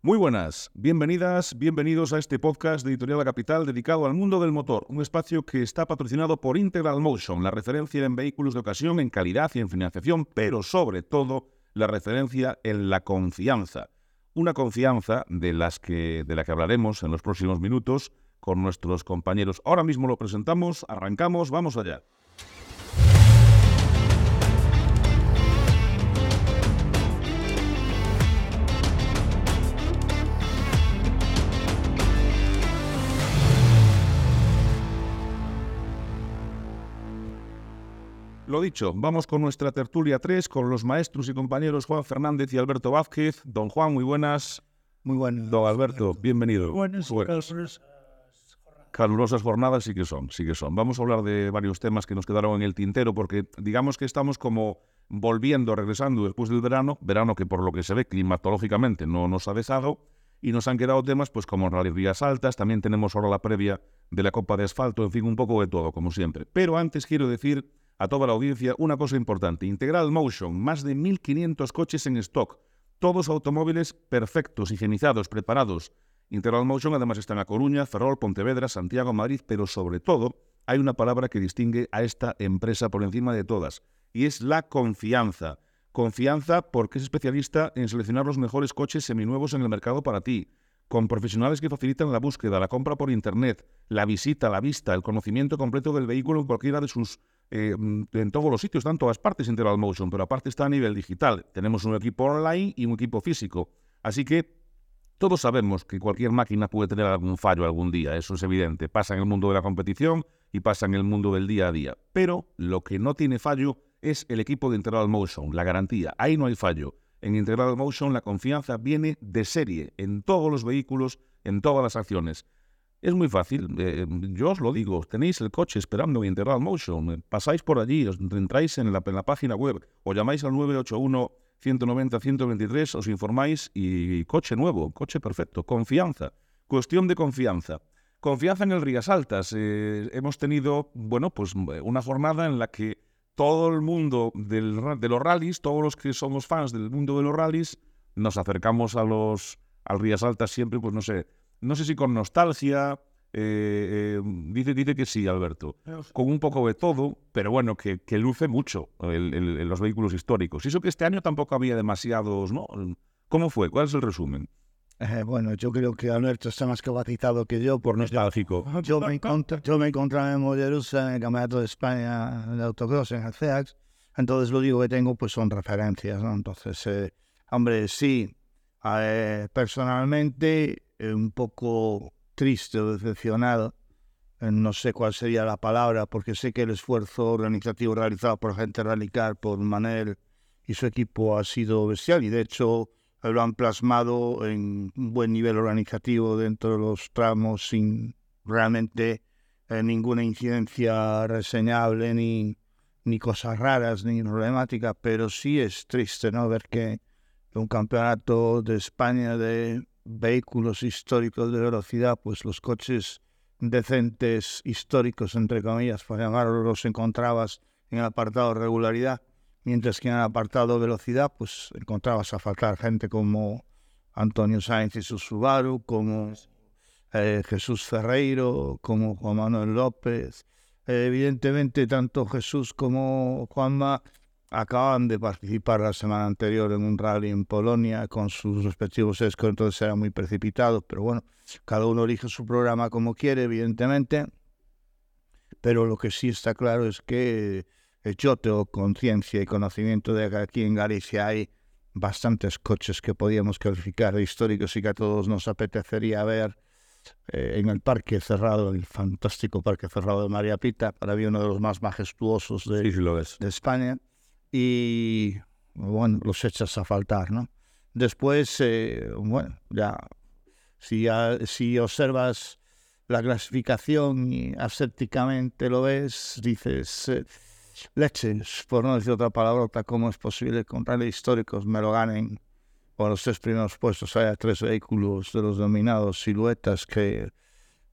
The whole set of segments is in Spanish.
Muy buenas, bienvenidas, bienvenidos a este podcast de Editorial La Capital dedicado al mundo del motor, un espacio que está patrocinado por Integral Motion, la referencia en vehículos de ocasión, en calidad y en financiación, pero sobre todo la referencia en la confianza. Una confianza de, las que, de la que hablaremos en los próximos minutos con nuestros compañeros. Ahora mismo lo presentamos, arrancamos, vamos allá. Lo dicho, vamos con nuestra tertulia 3 con los maestros y compañeros Juan Fernández y Alberto Vázquez. Don Juan, muy buenas. Muy buenas. Don Alberto, bienvenido. Buenas, Buenas. calurosas Calurosas jornadas sí que son, sí que son. Vamos a hablar de varios temas que nos quedaron en el tintero porque digamos que estamos como volviendo, regresando después del verano, verano que por lo que se ve climatológicamente no nos ha dejado y nos han quedado temas pues como Rally Rías Altas, también tenemos ahora la previa de la Copa de Asfalto, en fin, un poco de todo, como siempre. Pero antes quiero decir a toda la audiencia una cosa importante. Integral Motion, más de 1.500 coches en stock, todos automóviles perfectos, higienizados, preparados. Integral Motion además está en A Coruña, Ferrol, Pontevedra, Santiago, Madrid, pero sobre todo hay una palabra que distingue a esta empresa por encima de todas, y es la confianza. Confianza porque es especialista en seleccionar los mejores coches seminuevos en el mercado para ti, con profesionales que facilitan la búsqueda, la compra por Internet, la visita, la vista, el conocimiento completo del vehículo en cualquiera de sus eh, en todos los sitios, están en todas partes Integral Motion, pero aparte está a nivel digital. Tenemos un equipo online y un equipo físico. Así que todos sabemos que cualquier máquina puede tener algún fallo algún día, eso es evidente. Pasa en el mundo de la competición y pasa en el mundo del día a día. Pero lo que no tiene fallo es el equipo de Integral Motion, la garantía. Ahí no hay fallo. En Integral Motion la confianza viene de serie en todos los vehículos, en todas las acciones. Es muy fácil, eh, yo os lo digo, tenéis el coche esperando en Integral Motion, eh, pasáis por allí, os entráis en la, página web o llamáis al 981-190-123, os informáis y coche nuevo, coche perfecto, confianza, cuestión de confianza. Confianza en el Rías Altas. Eh, hemos tenido, bueno, pues una jornada en la que todo el mundo del de los rallies, todos los que somos fans del mundo de los rallies, nos acercamos a los al Rías Altas siempre, pues no sé, no sé si con nostalgia, eh, eh, dice, dice que sí, Alberto, con un poco de todo, pero bueno, que, que luce mucho el- los vehículos históricos. Y eso que este año tampoco había demasiados, ¿no? ¿Cómo fue? ¿Cuál es el resumen? Eh, bueno, yo creo que Alberto está más capacitado que yo. Por nostálgico. Yo me, encontré, yo me encontraba en Mollerusa en el Campeonato de España de Autocross en el CEAX. Entonces lo único que tengo pues son referencias, ¿no? Entonces, hombre, sí, personalmente eh, un poco triste o decepcionado. Eh, no sé cuál sería la palabra, porque sé que el esfuerzo organizativo realizado por gente radical, por Manel y su equipo ha sido bestial y de hecho lo han plasmado en un buen nivel organizativo dentro de los tramos sin realmente eh, ninguna incidencia reseñable ni, ni cosas raras ni problemáticas, pero sí es triste no ver que un campeonato de España de vehículos históricos de velocidad, pues los coches decentes históricos, entre comillas, por llamarlos, los encontrabas en el apartado regularidad, mientras que en el apartado velocidad, pues encontrabas a faltar gente como Antonio Sáenz y su Subaru, como eh, Jesús Ferreiro, como Juan Manuel López. Evidentemente, tanto Jesús como Juanma acaban de participar la semana anterior en un rally en Polonia con sus respectivos escos, entonces era muy precipitado, pero bueno, cada uno elige su programa como quiere, evidentemente. Pero lo que sí está claro es que eh, yo tengo conciencia y conocimiento de que aquí en Galicia hay bastantes coches que podíamos calificar de históricos y que a todos nos apetecería ver eh, en el parque cerrado, el fantástico parque cerrado de María Pita, para mí uno de los más majestuosos de, Sí, sí lo es. de España y bueno, los echas a faltar, ¿no? Después, eh, bueno, ya si, si observas la clasificación y asépticamente lo ves, dices, eh, leches, por no decir otra palabrota, ¿cómo es posible que con rally históricos me lo ganen por los tres primeros puestos? Haya tres vehículos de los denominados siluetas que,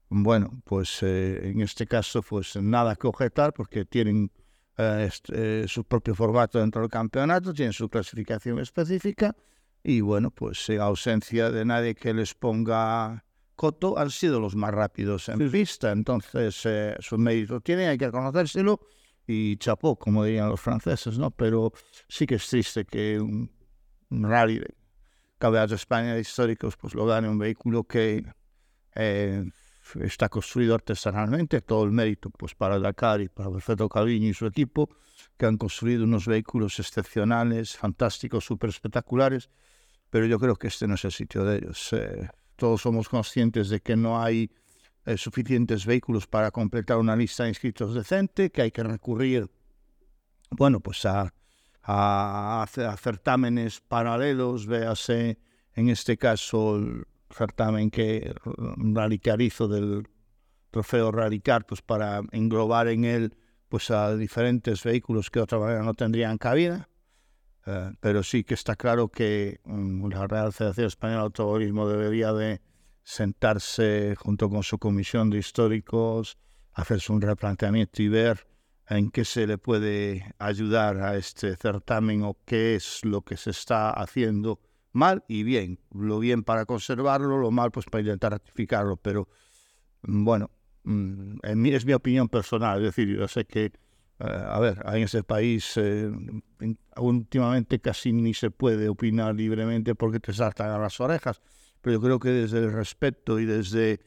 bueno, pues eh, en este caso, pues nada que objetar porque tienen este, eh, su propio formato dentro del campeonato, tienen su clasificación específica y bueno, pues en ausencia de nadie que les ponga coto, han sido los más rápidos en pista. Entonces, eh, su mérito tiene, hay que reconocérselo y chapó, como dirían los franceses, ¿no? Pero sí que es triste que un, rally de Campeonato de España de históricos pues lo gane un vehículo que eh, está construido artesanalmente, todo el mérito pues para Dakar y para Alfredo Calviño y su equipo, que han construido unos vehículos excepcionales, fantásticos, súper espectaculares, pero yo creo que este no es el sitio de ellos. Eh, todos somos conscientes de que no hay eh, suficientes vehículos para completar una lista de inscritos decente, que hay que recurrir, bueno, pues a, a, a certámenes paralelos, véase en este caso certamen que Radicar hizo del trofeo Radicar, pues para englobar en él pues a diferentes vehículos que de otra manera no tendrían cabida. Eh, pero sí que está claro que um, la Real Federación Española de Automovilismo debería de sentarse junto con su comisión de históricos, hacerse un replanteamiento y ver en qué se le puede ayudar a este certamen o qué es lo que se está haciendo mal y bien. Lo bien para conservarlo, lo mal pues para intentar ratificarlo. Pero mm, bueno, mm, es mi opinión personal. Es decir, yo sé que, eh, a ver, en ese país eh, últimamente casi ni se puede opinar libremente porque te saltan a las orejas. Pero yo creo que desde el respeto y desde,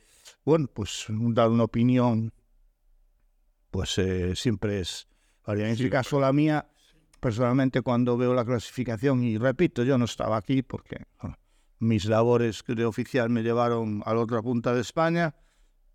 bueno, pues dar una opinión, pues eh, siempre es... En este caso la mía personalmente cuando veo la clasificación, y repito, yo no estaba aquí porque mis labores de oficial me llevaron a la otra punta de España,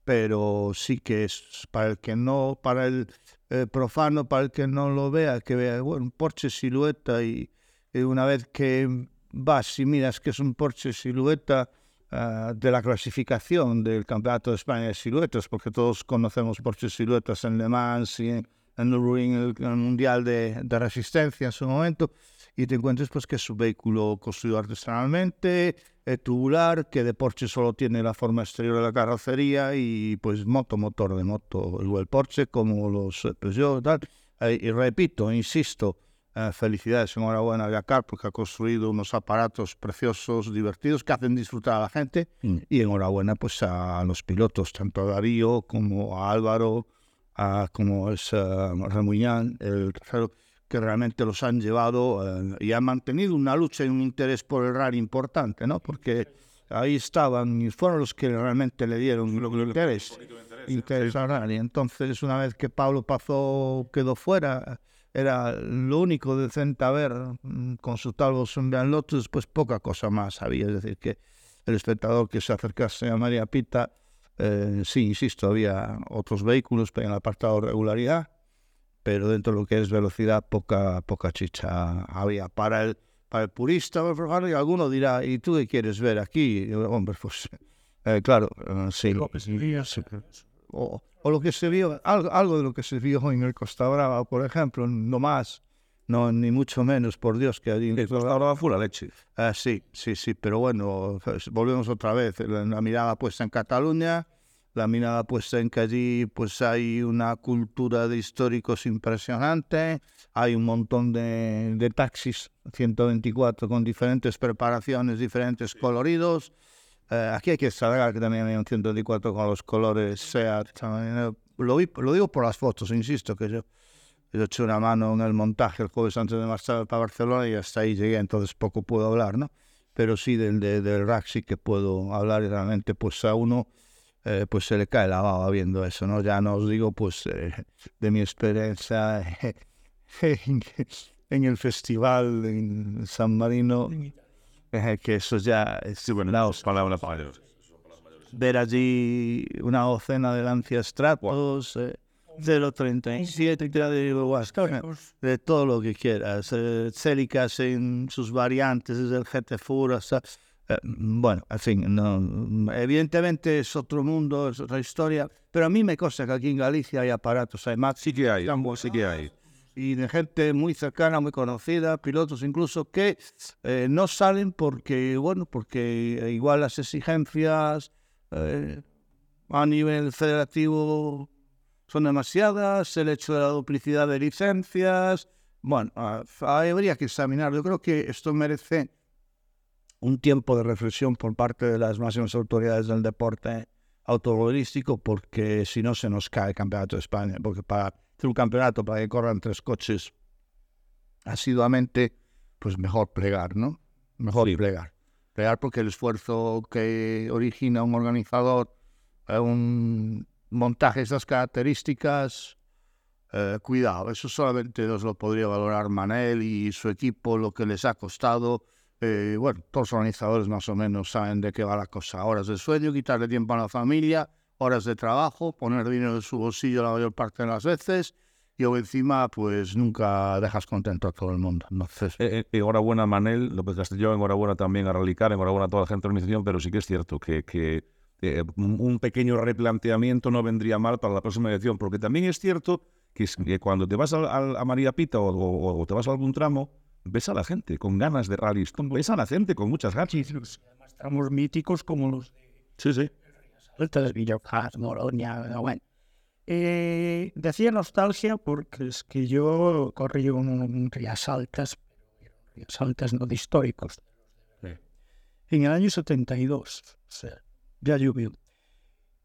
pero sí que es para el que no, para el eh, profano, para el que no lo vea, que vea un Porsche silueta y, una vez que vas y miras que es un Porsche silueta ah, de la clasificación del Campeonato de España de Siluetas, porque todos conocemos Porsche siluetas en Le Mans y en, en el, Mundial de, Resistencia en su momento, y te encuentres pues que es un vehículo construido artesanalmente, eh, tubular, que de Porsche solo tiene la forma exterior de la carrocería y pues moto, motor de moto, igual Porsche como los Peugeot tal. Eh, y repito, insisto, eh, felicidades, enhorabuena a Dakar porque ha construido unos aparatos preciosos, divertidos, que hacen disfrutar a la gente. Mm. Y enhorabuena pues a los pilotos, tanto a Darío como a Álvaro, como es uh, Remuñán, el tercero, que realmente los han llevado eh, y han mantenido una lucha y un interés por el rally importante, ¿no? Porque ahí estaban y fueron los que realmente le dieron interés, interés al rally. Entonces, una vez que Pablo pasó, quedó fuera, era lo único decente a ver mm, con su tal Sunbeam Lotus, pues poca cosa más había. Es decir, que el espectador que se acercase a María Pita eh, sí, insisto, había otros vehículos en el apartado regularidad, pero dentro de lo que es velocidad, poca, poca chicha había. Para el, para el purista, alguno dirá, ¿y tú qué quieres ver aquí? Hombre, pues eh, claro, eh, sí. O, o, lo que se vio, algo, algo, de lo que se vio en el Costa Brava, por ejemplo, no más no, ni mucho menos, por Dios, que allí... Ahora fue la leche. Ah, sí, sí, sí, pero bueno, pues, volvemos otra vez. La, mirada puesta en Cataluña, la mirada puesta en que allí pues hay una cultura de históricos impresionante, hay un montón de, de taxis, 124, con diferentes preparaciones, diferentes coloridos. Eh, aquí hay que saber que también hay un 124 con los colores SEAT. Eh, lo, lo digo por las fotos, insisto, que yo yo eché una mano en el montaje el jueves antes de marchar para Barcelona y hasta ahí llegué, entonces poco puedo hablar, ¿no? Pero sí del, del rack sí que puedo hablar y realmente pues a uno eh, pues se le cae la baba viendo eso, ¿no? Ya no os digo pues eh, de mi experiencia en, el festival en San Marino, eh, que eso ya es sí, bueno, la palabras Ver allí una docena de lanciastratos, 037 de de todo lo que quieras. Eh, Célicas en sus variantes, desde el GT Fur hasta. Eh, bueno, en fin, no, evidentemente es otro mundo, es otra historia, pero a mí me consta que aquí en Galicia hay aparatos, hay más. Sí que hay, sí que hay. Y de gente muy cercana, muy conocida, pilotos incluso, que eh, no salen porque, bueno, porque igual las exigencias a nivel federativo son demasiadas, el hecho de la duplicidad de licencias. Bueno, habría que examinar. Yo creo que esto merece un tiempo de reflexión por parte de las máximas autoridades del deporte automovilístico, porque si no se nos cae el campeonato de España, porque para hacer un campeonato para que corran tres coches asiduamente, pues mejor plegar, ¿no? Mejor Sí. plegar. Plegar porque el esfuerzo que origina un organizador, eh, un montaje de esas características, eh, cuidado, eso solamente nos lo podría valorar Manel y su equipo, lo que les ha costado. Eh, bueno, todos los organizadores más o menos saben de qué va la cosa. Horas de sueño, quitarle tiempo a la familia, horas de trabajo, poner dinero en su bolsillo la mayor parte de las veces y o encima pues nunca dejas contento a todo el mundo. Entonces, Eh, eh, enhorabuena Manel López Castellón, enhorabuena también a Rallycar, enhorabuena a toda la gente de la organización, pero sí que es cierto que, que, eh, un pequeño replanteamiento no vendría mal para la próxima edición, porque también es cierto que, es- que cuando te vas al- al- a, María Pita o, o- o te vas a algún tramo, ves a la gente con ganas de rallies, ves a la gente con muchas ganas. Además, tramos míticos como los de Sí, sí. Altas, Villocas, Moroña, bueno. Eh, decía nostalgia porque es que yo corrí un, un Rías Altas, pero Rías Altas no de históricos. En el año 72, o sea, ya llovió.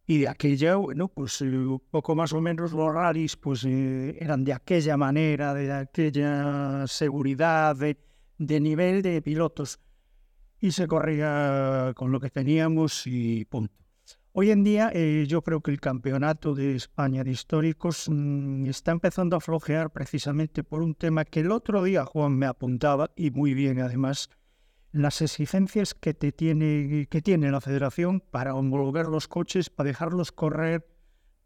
Y de aquella, bueno, pues eh, poco más o menos los rallies pues eh, eran de aquella manera, de aquella seguridad, de, de nivel de pilotos. Y se corría con lo que teníamos y punto. Hoy en día eh, yo creo que el campeonato de España de históricos mm, está empezando a flojear precisamente por un tema que el otro día Juan me apuntaba, y muy bien además, las exigencias que, te tiene, que tiene la federación para homologar los coches, para dejarlos correr,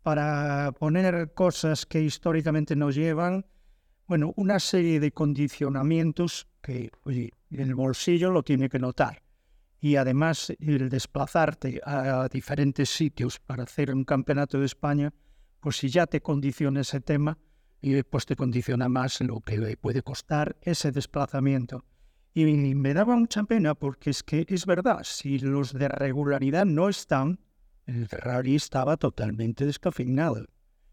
para poner cosas que históricamente nos llevan, bueno, una serie de condicionamientos que el bolsillo lo tiene que notar. Y además el desplazarte a diferentes sitios para hacer un campeonato de España, pues si ya te condiciona ese tema, y pues te condiciona más lo que puede costar ese desplazamiento. Y me daba mucha pena porque es que es verdad, si los de regularidad no están, el Ferrari estaba totalmente descafeinado.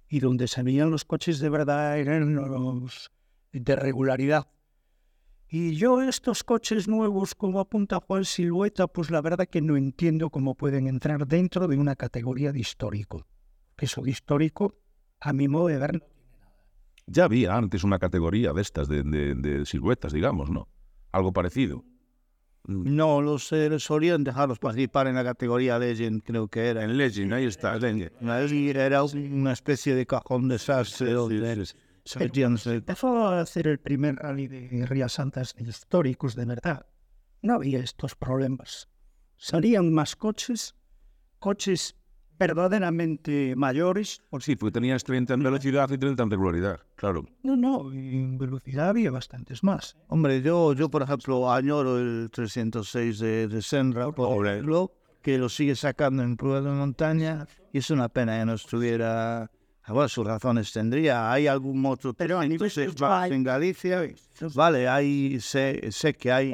Y donde se veían los coches de verdad eran los de regularidad. Y yo estos coches nuevos, como apunta Juan Silueta, pues la verdad que no entiendo cómo pueden entrar dentro de una categoría de histórico. Eso de histórico, a mi modo de ver, no Ya había antes una categoría de estas, de siluetas, digamos, ¿no? Algo parecido. no los eh, solían dejarlos participar en la categoría Legend, creo que era. En Legend, ahí está. Legend. Ahí Era una especie de cajón desastre donde se metían- se- empezó a hacer el primer rally de Rías Santas históricos de verdad. No había estos problemas. Salían más coches, coches verdaderamente mayores. Pues sí, porque tenías 30 en velocidad y 30 en regularidad, claro. No, no, en velocidad había bastantes más. Hombre, yo, yo por ejemplo añoro el 306 de, de Senra, por ejemplo, que lo sigue sacando en pruebas de montaña y es una pena que no estuviera... ah, Bueno, sus razones tendría. Hay algún otro Pero a nivel 306 de- más en Galicia. Vale, hay, sé, sé que hay...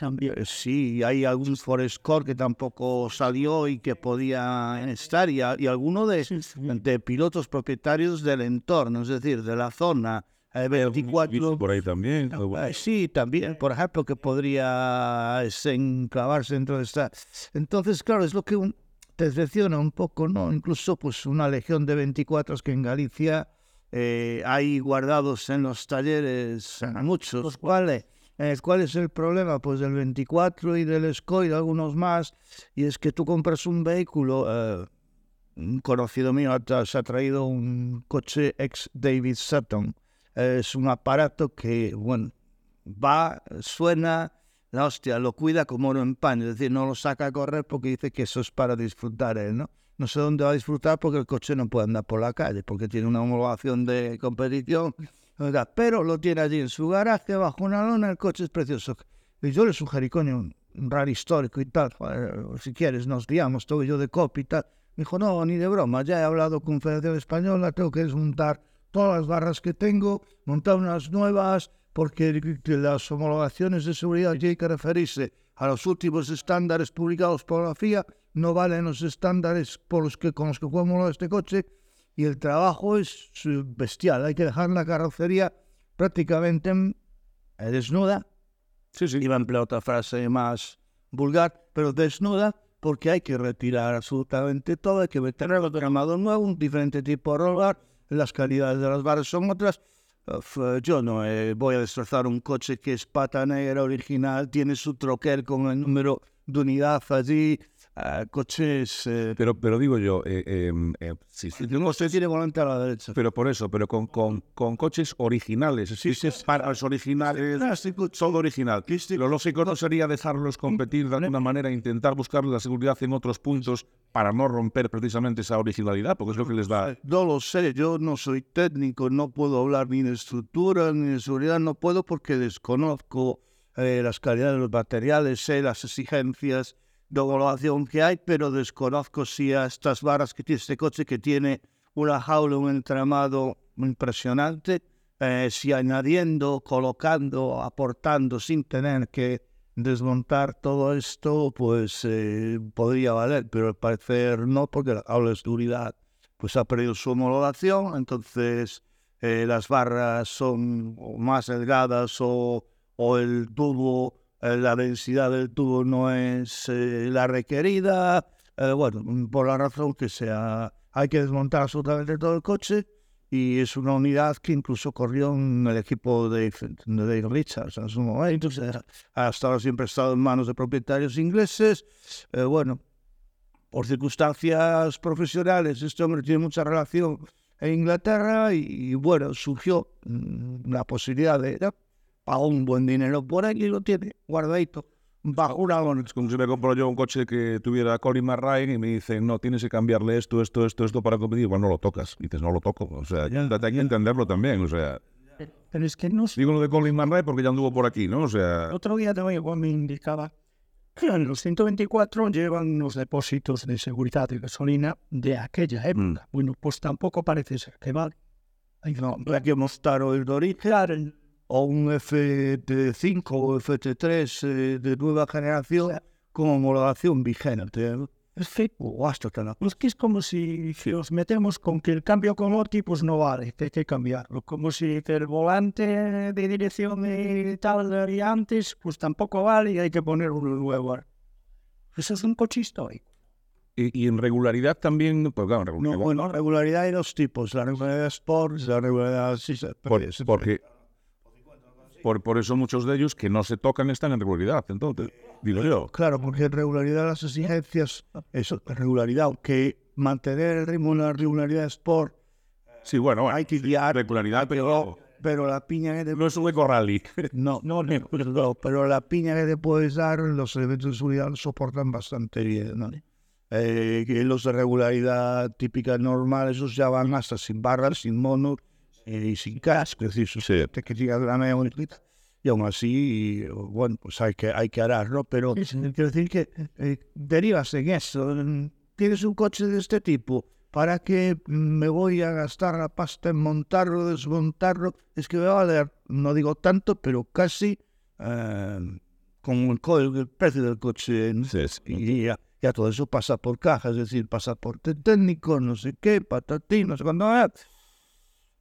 También. Eh, Sí, hay algún Forest Core que tampoco salió y que podía estar, y, y alguno de, de pilotos propietarios del entorno, es decir, de la zona. eh, 24, Por ahí también. eh, sí, también, por ejemplo, que podría este, enclavarse dentro de esta. Entonces, claro, es lo que un- decepciona un poco, ¿no? Incluso, pues, una legión de 24 que en Galicia eh, hay guardados en los talleres eh, muchos. ¿Cuál, eh, ¿Cuál es el problema? Pues del 24 y del SCO y de algunos más. Y es que tú compras un vehículo. eh, un conocido mío ha se ha traído un coche ex David Sutton. Es un aparato que, bueno, va, suena, la hostia, lo cuida como oro en pan, es decir, no lo saca a correr porque dice que eso es para disfrutar él, ¿no? No sé dónde va a disfrutar porque el coche no puede andar por la calle, porque tiene una homologación de competición, pero lo tiene allí en su garaje, bajo una lona, el coche es precioso. Y yo le sugerí, coño, un, un rally histórico y tal, si quieres nos guiamos, todo yo de copy y tal. Me dijo, no, ni de broma, ya he hablado con Federación Española, tengo que desmontar todas las barras que tengo, montar unas nuevas, porque las homologaciones de seguridad tienen que referirse a los últimos estándares publicados por la FIA, no valen los estándares por los que, con los que fue homologado este coche, y el trabajo es bestial, hay que dejar la carrocería prácticamente eh, desnuda, Sí, sí. iba a emplear otra frase más vulgar, pero desnuda, porque hay que retirar absolutamente todo, hay que meter el tramado nuevo, un diferente tipo de roller, las calidades de las barras son otras. Yo no eh, voy a destrozar un coche que es pata negra original, tiene su troquel con el número de unidad allí, coches... eh, Pero, pero digo yo, eh, eh, eh, sí, sí, no se tiene volante a la derecha. pero por eso, pero con, con, con coches originales. Sí, sí, para los originales, Plástico, son original. Lo lógico no sería dejarlos competir de alguna manera, intentar buscar la seguridad en otros puntos para no romper precisamente esa originalidad, porque es lo que les da. No lo sé, yo no soy técnico, no puedo hablar ni de estructura ni de seguridad, no puedo porque desconozco eh, las calidades de los materiales, sé las exigencias de homologación que hay, pero desconozco si a estas varas que tiene este coche que tiene una jaula, un entramado impresionante, eh, si añadiendo, colocando, aportando sin tener que desmontar todo esto, pues eh, podría valer, pero al parecer no, porque la jaula de seguridad pues ha perdido su homologación, entonces eh, las barras son más delgadas o, o el tubo, la densidad del tubo no es eh, la requerida, eh, bueno, por la razón que sea, hay que desmontar absolutamente todo el coche y es una unidad que incluso corrió en el equipo de, Dave Richards en su momento, hasta ahora siempre ha estado en manos de propietarios ingleses, eh, bueno, por circunstancias profesionales, este hombre tiene mucha relación en Inglaterra y, y, bueno, surgió mm, la posibilidad de ¿no? Pagó un buen dinero por ahí y lo tiene guardadito bajo una lona. Es como si me compro yo un coche que tuviera Colin McRae y me dicen, no, tienes que cambiarle esto, esto, esto, esto para competir. Bueno, no lo tocas. Y dices, no lo toco. O sea, Ya. hay que entenderlo también. O sea, Pero es que no sé. digo lo de Colin McRae porque ya anduvo por aquí, ¿no? O sea, otro día también igual me indicaba que en los 124 llevan los depósitos de seguridad de gasolina de aquella época. Bueno, pues tampoco parece ser que vale. No, Hay que mostrar el origen o un FT5 o FT3 eh, de nueva generación con homologación vigente. ¿eh? es que, O hasta que la- es que es como si nos metemos con que el cambio con OTI pues no vale, que hay que cambiarlo. Como si el volante de dirección y tal de antes pues tampoco vale y hay que poner uno nuevo. Eso es un coche histórico. y, y en regularidad también, pues claro, en No, regularidad. bueno, regularidad hay dos tipos, la regularidad Sport y la regularidad... Sí, Por- porque por, por eso muchos de ellos que no se tocan están en regularidad. Entonces, digo yo. Claro, porque en regularidad las exigencias, eso, en regularidad, aunque mantener el ritmo de la regularidad Sport, Sí, bueno, bueno, hay que guiar, regularidad, pero pero la piña que te no es un eco rally. No, no, no, no, pero la piña que te puedes dar, los elementos de seguridad lo soportan bastante bien. ¿no? Eh, que los de regularidad típica normal, esos ya van hasta sin barras, sin mono eh, y sin casco, es decir, Sí. te que llega de la media bonita. Y aún así, y, bueno, pues hay que, hay que arar, ¿no? Pero quiero decir que eh, derivas en eso. Tienes un coche de este tipo, ¿para qué me voy a gastar la pasta en montarlo, desmontarlo? Es que me va a valer, no digo tanto, pero casi eh, con el, co- el precio del coche. Sí, sí. Y ya, ya todo eso pasa por caja, es decir, pasaporte técnico, no sé qué, patatín, no sé cuándo.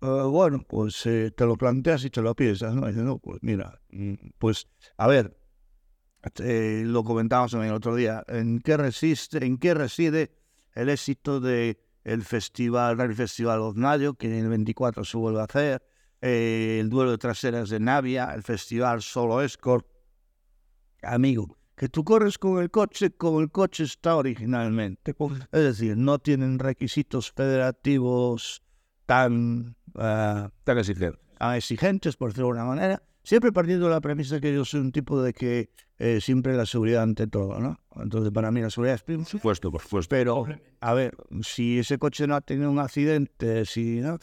Eh, bueno, pues eh, te lo planteas y te lo piensas, ¿no? Y dices, no, pues mira, mm, pues a ver, eh, lo comentábamos también el otro día, ¿en qué, resiste, ¿en qué reside el éxito de el festival, el Festival Oznayo, que en el 24 se vuelve a hacer, eh, el duelo de traseras de Navia, el Festival Solo Escort? Amigo, que tú corres con el coche como el coche está originalmente. Es decir, no tienen requisitos federativos tan ah, Tan exigente. a exigentes, por decirlo de alguna manera, siempre partiendo de la premisa que yo soy un tipo de que eh, siempre la seguridad ante todo, ¿no? Entonces, para mí la seguridad es Por supuesto, por supuesto. Pero, a ver, si ese coche no ha tenido un accidente, si no,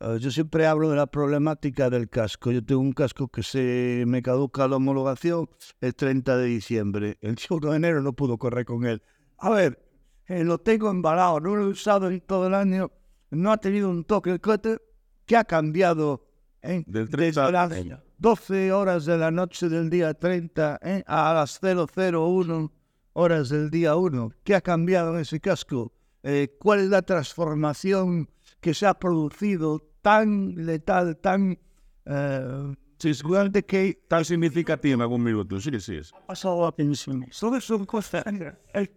eh, yo siempre hablo de la problemática del casco. Yo tengo un casco que se me caduca la homologación el 30 de diciembre. El 1 de enero no pudo correr con él. A ver, eh, lo tengo embalado, no lo he usado en todo el año, no ha tenido un toque el coche. ¿Qué ha cambiado? eh? Del Desde 30 las 12 horas de la noche del día 30 eh, a las 001 horas del día 1. ¿Qué ha cambiado en ese casco? Eh, ¿Cuál es la transformación que se ha producido tan letal, tan... eh, Seguramente que Tan significativa en algún minuto. Sí, sí. Es. Ha pasado a pensiones. todo son cosas.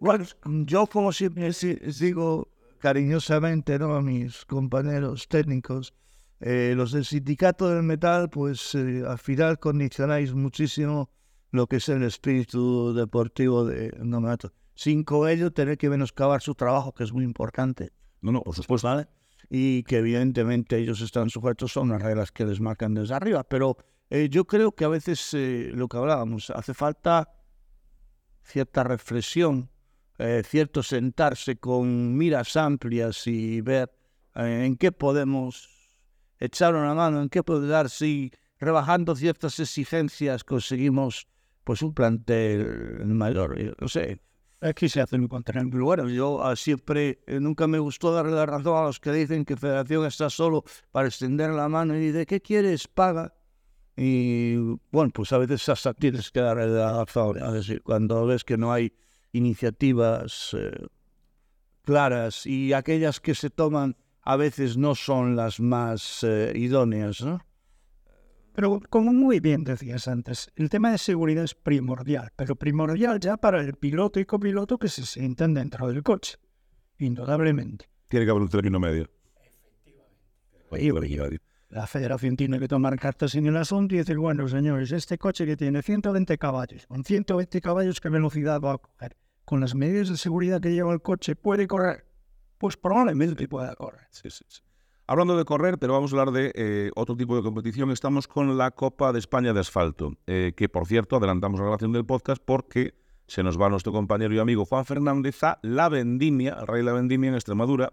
Bueno, yo como siempre si- digo cariñosamente ¿no? a mis compañeros técnicos, eh, los del sindicato del metal, pues eh, al final condicionáis muchísimo lo que es el espíritu deportivo de Nomato. Sin con ello tener que menoscabar su trabajo, que es muy importante. No, no, por supuesto. ¿vale? Y que evidentemente ellos están sujetos a unas reglas que les marcan desde arriba. Pero eh, yo creo que a veces lo que hablábamos, hace falta cierta reflexión, cierto sentarse con miras amplias y ver en qué podemos echar una mano, en qué puede dar si rebajando ciertas exigencias conseguimos pues un plantel mayor. Yo No sé, Aquí se hace un contrario. bueno, yo ah, siempre, eh, nunca me gustó darle la razón a los que dicen que Federación está solo para extender la mano y dice, ¿qué quieres? Paga. Y bueno, pues a veces hasta tienes que darle la razón. Es cuando ves que no hay iniciativas eh, claras y aquellas que se toman a veces no son las más eh, idóneas, ¿no? Pero como muy bien decías antes, el tema de seguridad es primordial, pero primordial ya para el piloto y copiloto que se sientan dentro del coche, indudablemente. Tiene que haber un término medio. Oye, oye, La federación tiene que tomar cartas en el asunto y decir, bueno, señores, este coche que tiene 120 caballos, con 120 caballos, ¿qué velocidad va a coger? Con las medidas de seguridad que lleva el coche, ¿puede correr? Pues probablemente pueda correr. Sí, sí, sí. Hablando de correr, pero vamos a hablar de eh, otro tipo de competición. Estamos con la Copa de España de Asfalto, eh, que por cierto adelantamos la grabación del podcast porque se nos va nuestro compañero y amigo Juan Fernández a La Vendimia, al Rey La Vendimia en Extremadura.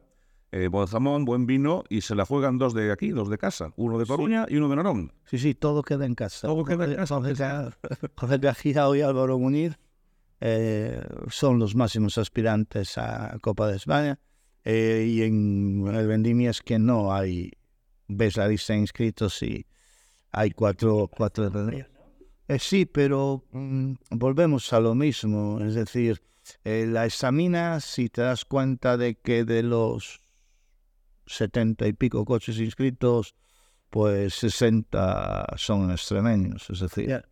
Eh, buen jamón, buen vino y se la juegan dos de aquí, dos de casa, uno de Coruña y uno de Narón. Sí, sí, todo queda en casa. Todo queda en casa. Y Álvaro Munir eh, son los máximos aspirantes a Copa de España. Eh, y en el Vendimia es que no hay, ves la lista de inscritos y hay cuatro, cuatro eh, sí, pero mm, volvemos a lo mismo. Es decir, eh, la examina si te das cuenta de que de los setenta y pico coches inscritos, pues 60 son extremeños. Es decir, Ya.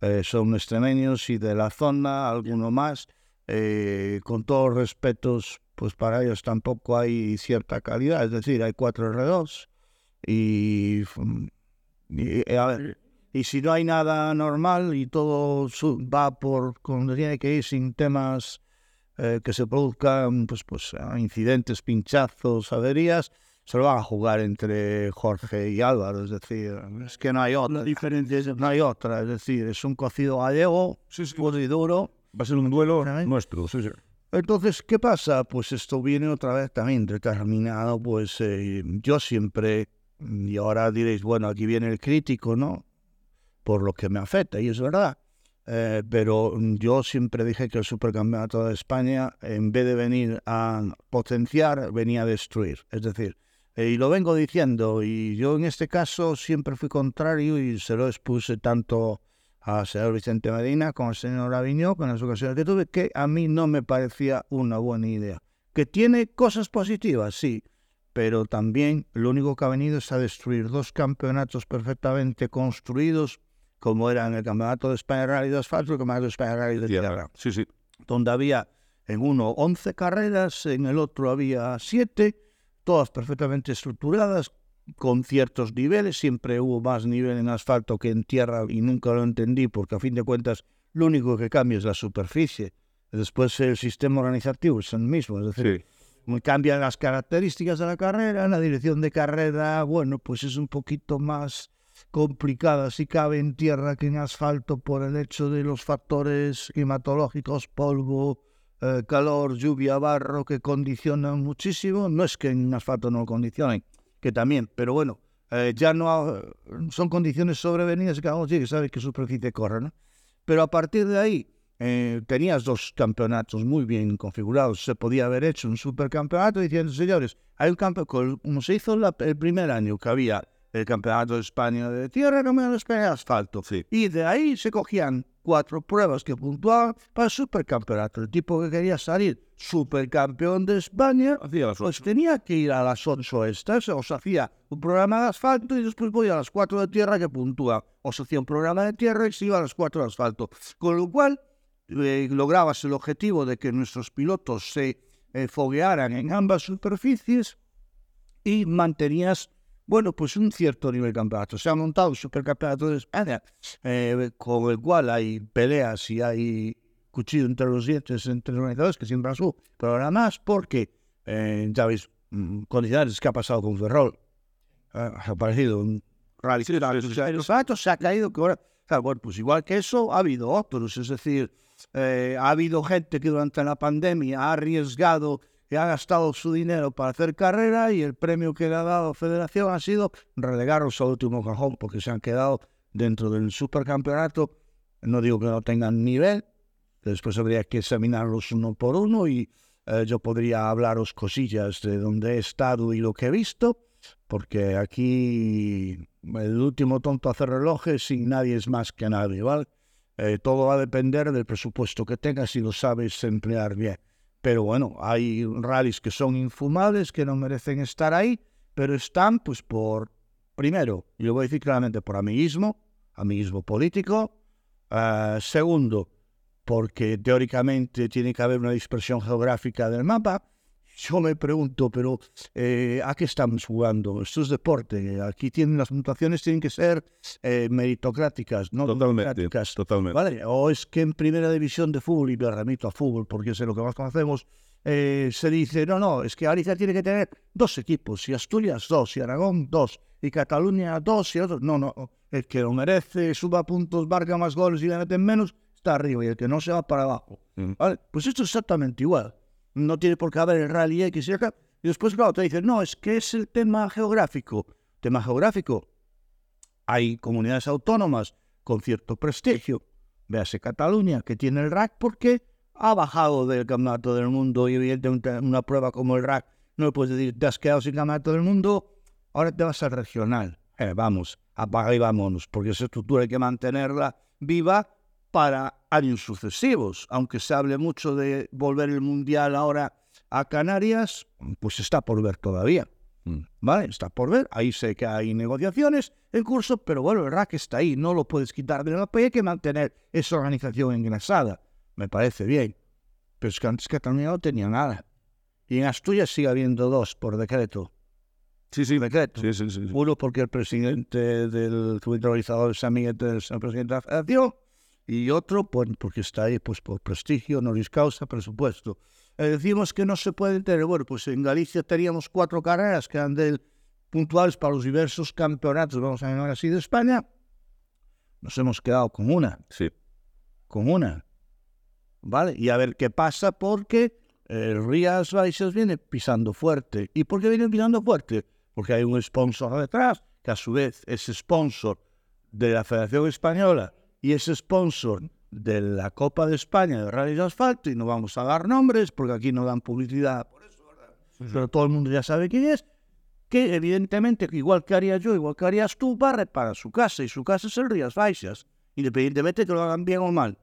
eh, son extremeños y de la zona, alguno más. Eh, con todos los respetos, pues para ellos tampoco hay cierta calidad. Es decir, hay cuatro R2 y, mm, y, eh, a ver, y si no hay nada normal y todo su- va por donde tiene que ir sin temas eh, que se produzcan pues, pues, ah, incidentes, pinchazos, averías, se lo van a jugar entre Jorge y Álvaro. Es decir, es que no hay otra. La diferencia es... No hay otra. Es decir, es un cocido gallego, puro y duro. Va a ser un duelo ¿Sabes? nuestro. Sí, sí. Entonces, ¿qué pasa? Pues esto viene otra vez también determinado, pues eh, yo siempre, y ahora diréis, bueno, aquí viene el crítico, ¿no? Por lo que me afecta, y es verdad. Eh, pero yo siempre dije que el Supercampeonato de España, en vez de venir a potenciar, venía a destruir. Es decir, eh, y lo vengo diciendo, y yo en este caso siempre fui contrario y se lo expuse tanto al señor Vicente Medina como al señor Aviñó, con las ocasiones que tuve, que a mí no me parecía una buena idea. Que tiene cosas positivas, sí, pero también lo único que ha venido es a destruir dos campeonatos perfectamente construidos, como eran el Campeonato de España Rally de Asfalto y el Campeonato de España Rally de Tierra Sí, sí. donde había en uno 11 carreras, en el otro había 7, todas perfectamente estructuradas, con ciertos niveles, siempre hubo más nivel en asfalto que en tierra y nunca lo entendí porque a fin de cuentas lo único que cambia es la superficie. Después el sistema organizativo es el mismo, es decir, Sí. cambian las características de la carrera, la dirección de carrera, bueno, pues es un poquito más complicada si cabe en tierra que en asfalto por el hecho de los factores climatológicos, polvo, eh, calor, lluvia, barro, que condicionan muchísimo. No es que en asfalto no lo condicionen, que también, pero bueno, eh, ya no ha- son condiciones sobrevenidas y cada uno tiene que saber qué superficie corre, ¿no? Pero a partir de ahí, eh, tenías dos campeonatos muy bien configurados. Se podía haber hecho un supercampeonato diciendo, señores, hay un campeonato, como se hizo la- el primer año, que había el campeonato de España de tierra, el campeonato de España de asfalto. Sí. Y de ahí se cogían cuatro pruebas que puntuaban para el supercampeonato. El tipo que quería salir supercampeón de España, pues tenía que ir a las ocho estas, o se hacía un programa de asfalto y después voy a las cuatro de tierra que puntúa, o se hacía un programa de tierra y se iba a las cuatro de asfalto. Con lo cual, eh, lograbas el objetivo de que nuestros pilotos se eh, foguearan en ambas superficies y mantenías, bueno, pues un cierto nivel de campeonato. Se ha montado un supercampeonato de España eh, con el cual hay peleas y hay cuchillo entre los dientes entre los organizadores, que siempre su, pero ahora más porque, eh, ya veis, mm, condiciones que ha pasado con Ferrol. Ha aparecido un rally. Sí, sí, sí, el se ha caído. Que ahora, claro, bueno, pues igual que eso, ha habido otros. Es decir, eh, ha habido gente que durante la pandemia ha arriesgado ha gastado su dinero para hacer carrera y el premio que le ha dado Federación ha sido relegarlos al último cajón porque se han quedado dentro del supercampeonato. No digo que no tengan nivel, después habría que examinarlos uno por uno y eh, yo podría hablaros cosillas de donde he estado y lo que he visto, porque aquí el último tonto hace relojes y nadie es más que nadie, ¿vale? Eh, todo va a depender del presupuesto que tengas y lo sabes emplear bien. Pero bueno, hay rallies que son infumables, que no merecen estar ahí, pero están pues por, primero, y lo voy a decir claramente, por amiguismo, amiguismo político. Eh, segundo, porque teóricamente tiene que haber una dispersión geográfica del mapa. Yo me pregunto, pero eh, ¿a qué estamos jugando? Esto es deporte. Aquí tienen las puntuaciones tienen que ser eh, meritocráticas, no Totalmente, democráticas. totalmente. ¿Vale? O es que en primera división de fútbol, y me remito a fútbol porque es lo que más conocemos, eh, se dice, no, no, es que Galicia tiene que tener dos equipos, y Asturias dos, y Aragón dos, y Cataluña dos, y otros. No, no, el que lo merece suba puntos, marca más goles y le meten menos, está arriba, y el que no se va para abajo. ¿Vale? Pues esto es exactamente igual. No tiene por qué haber el rally X y acá. Y después, claro, te dicen, no, es que es el tema geográfico. Tema geográfico. Hay comunidades autónomas con cierto prestigio. Véase Cataluña, que tiene el RAC porque ha bajado del campeonato del mundo y evidentemente una prueba como el RAC no le puedes decir, te has quedado sin campeonato del mundo, ahora te vas al regional. Eh, vamos, apaga y vámonos, porque esa estructura hay que mantenerla viva para años sucesivos. Aunque se hable mucho de volver el Mundial ahora a Canarias, pues está por ver todavía. Mm. ¿Vale? Está por ver. Ahí sé que hay negociaciones en curso, pero bueno, el RAC está ahí, no lo puedes quitar de la hay que mantener esa organización engrasada. Me parece bien. Pero es que antes Cataluña no tenía nada. Y en Asturias sigue habiendo dos por decreto. Sí, sí. Decreto. Sí, sí, sí. Uno porque el presidente del comité organizador es amiguete del señor presidente de la federación y otro pues, porque está ahí pues por prestigio, honoris causa, presupuesto. Eh, decimos que no se puede tener, bueno, pues en Galicia teníamos cuatro carreras que eran del, puntuales para los diversos campeonatos, vamos a llamar así, de España. Nos hemos quedado con una, Sí. con una. ¿Vale? Y a ver qué pasa porque el Rías Baixas viene pisando fuerte. ¿Y por qué viene pisando fuerte? Porque hay un sponsor detrás, que a su vez es sponsor de la Federación Española y es sponsor de la Copa de España de Rally de Asfalto, y no vamos a dar nombres porque aquí no dan publicidad por eso. Pero todo el mundo ya sabe quién es, que evidentemente, igual que haría yo, igual que harías tú, va a reparar su casa, y su casa es el Rías Baixas, independientemente de que lo hagan bien o mal.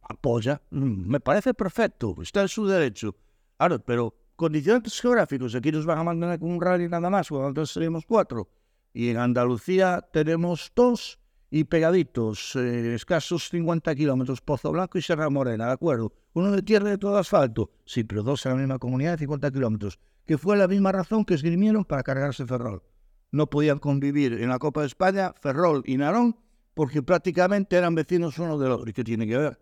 Apoya, Mm, me parece perfecto, está en su derecho. Claro, pero condiciones geográficos, aquí nos van a mantener con un rally nada más, cuando entonces seríamos cuatro. Y en Andalucía tenemos dos y pegaditos, eh, escasos 50 kilómetros, Pozo Blanco y Sierra Morena, ¿de acuerdo? Uno de tierra y de todo asfalto, sí, pero dos en la misma comunidad de 50 kilómetros, que fue la misma razón que esgrimieron para cargarse Ferrol. No podían convivir en la Copa de España Ferrol y Narón porque prácticamente eran vecinos uno del otro. ¿Y qué tiene que ver?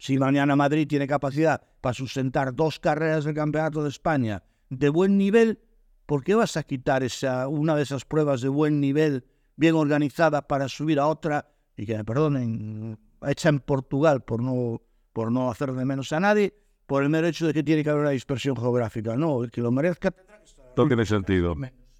Si mañana Madrid tiene capacidad para sustentar dos carreras del Campeonato de España de buen nivel, ¿por qué vas a quitar esa, una de esas pruebas de buen nivel, bien organizada, para subir a otra, y que me perdonen, hecha en Portugal por no, por no hacer de menos a nadie, por el mero hecho de que tiene que haber una dispersión geográfica? No, el que lo merezca. No tiene sentido.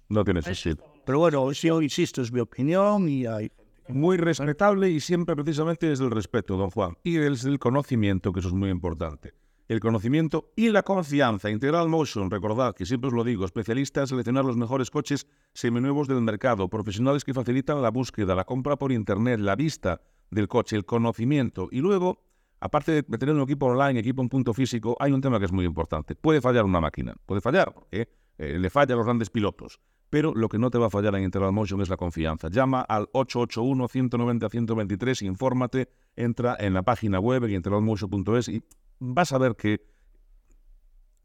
No tiene sentido. Pero bueno, si yo insisto, es mi opinión y hay Muy respetable y siempre precisamente desde el respeto, don Juan, y desde el conocimiento, que eso es muy importante. El conocimiento y la confianza. Integral Motion, recordad que siempre os lo digo, especialistas en seleccionar los mejores coches seminuevos del mercado, profesionales que facilitan la búsqueda, la compra por internet, la vista del coche, el conocimiento y luego, aparte de tener un equipo online, equipo en punto físico, hay un tema que es muy importante. Puede fallar una máquina, puede fallar, porque eh, le falla a los grandes pilotos, pero lo que no te va a fallar en Integral Motion es la confianza. Llama al 881-190-123, infórmate, entra en la página web en integralmotion.es y vas a ver que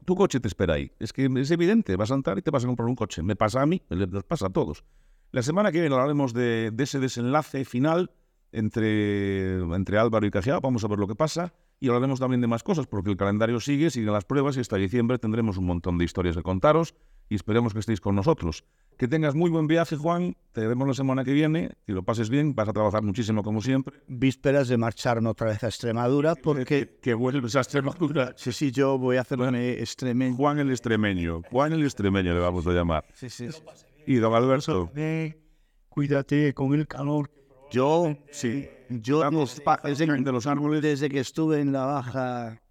tu coche te espera ahí. Es que es evidente, vas a entrar y te vas a comprar un coche. Me pasa a mí, les pasa a todos. La semana que viene hablaremos de, ese desenlace final entre, entre Álvaro y Cajiao, vamos a ver lo que pasa y hablaremos también de más cosas, porque el calendario sigue, siguen las pruebas y hasta diciembre tendremos un montón de historias que contaros y esperemos que estéis con nosotros. Que tengas muy buen viaje, Juan, te vemos la semana que viene, que lo pases bien, vas a trabajar muchísimo como siempre. Vísperas de marcharme otra vez a Extremadura, porque... Que, que vuelves a Extremadura. Sí, sí, yo voy a hacerme extremeño. Juan el extremeño, Juan el extremeño le vamos a llamar. Sí, sí, sí. Y don Alberto, Cuídate con el calor. Yo, sí, yo desde, desde, de los árboles. desde que estuve en la baja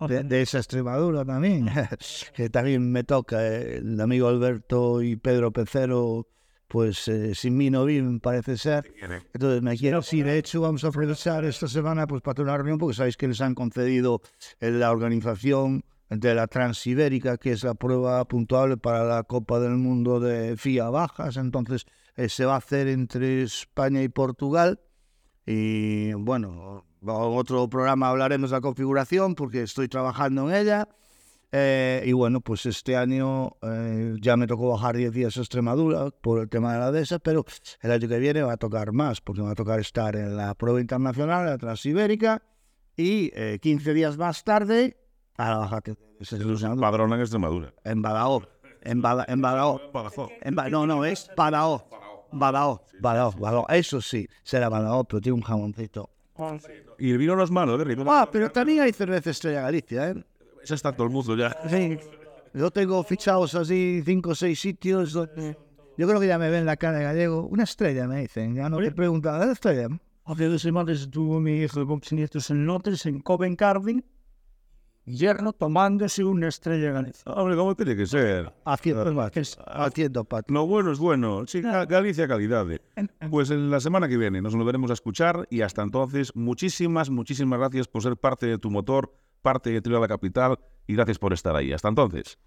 de, de esa Extremadura también, que también me toca eh, el amigo Alberto y Pedro Pecero, pues eh, sin mí no viven, parece ser. Entonces me quiero, sí, de hecho vamos a aprovechar esta semana pues para tener una reunión, porque sabéis que les han concedido en la organización de la Transibérica, que es la prueba puntuable para la Copa del Mundo de FIA Bajas, entonces eh, se va a hacer entre España y Portugal. Y bueno, en otro programa hablaremos de la configuración porque estoy trabajando en ella. Eh, y bueno, pues este año eh, ya me tocó bajar 10 días a Extremadura por el tema de la DESA, pero el año que viene va a tocar más, porque me va a tocar estar en la prueba internacional, la Transibérica, y eh, 15 días más tarde a la baja Padrón en Extremadura. en Badajoz. En, Bada- en Badajoz. En Ba- no, no, es Badajoz. Badajoz, Badajoz, Badajoz. Eso sí, será Badajoz, pero tiene un jamoncito. Y el vino no es malo, ¿eh? Ah, pero también hay cerveza Estrella Galicia, ¿eh? Esa está todo el mundo ya. Sí. Yo tengo fichados así cinco o seis sitios donde... Yo creo que ya me ven la cara de gallego. Una estrella, me dicen. Ya no te preguntan, ¿es estrella? Hace dos semanas estuvo mi hijo de boxinitos en Londres, en Covent Garden, yerno tomándose una estrella Galicia. Hombre, ¿cómo tiene que ser? Haciendo, Que es- haciendo pat- Lo bueno es bueno. Sí, Ga- Galicia calidad. Pues en la semana que viene nos volveremos a escuchar y hasta entonces muchísimas, muchísimas gracias por ser parte de tu motor, parte de la Capital y gracias por estar ahí. Hasta entonces.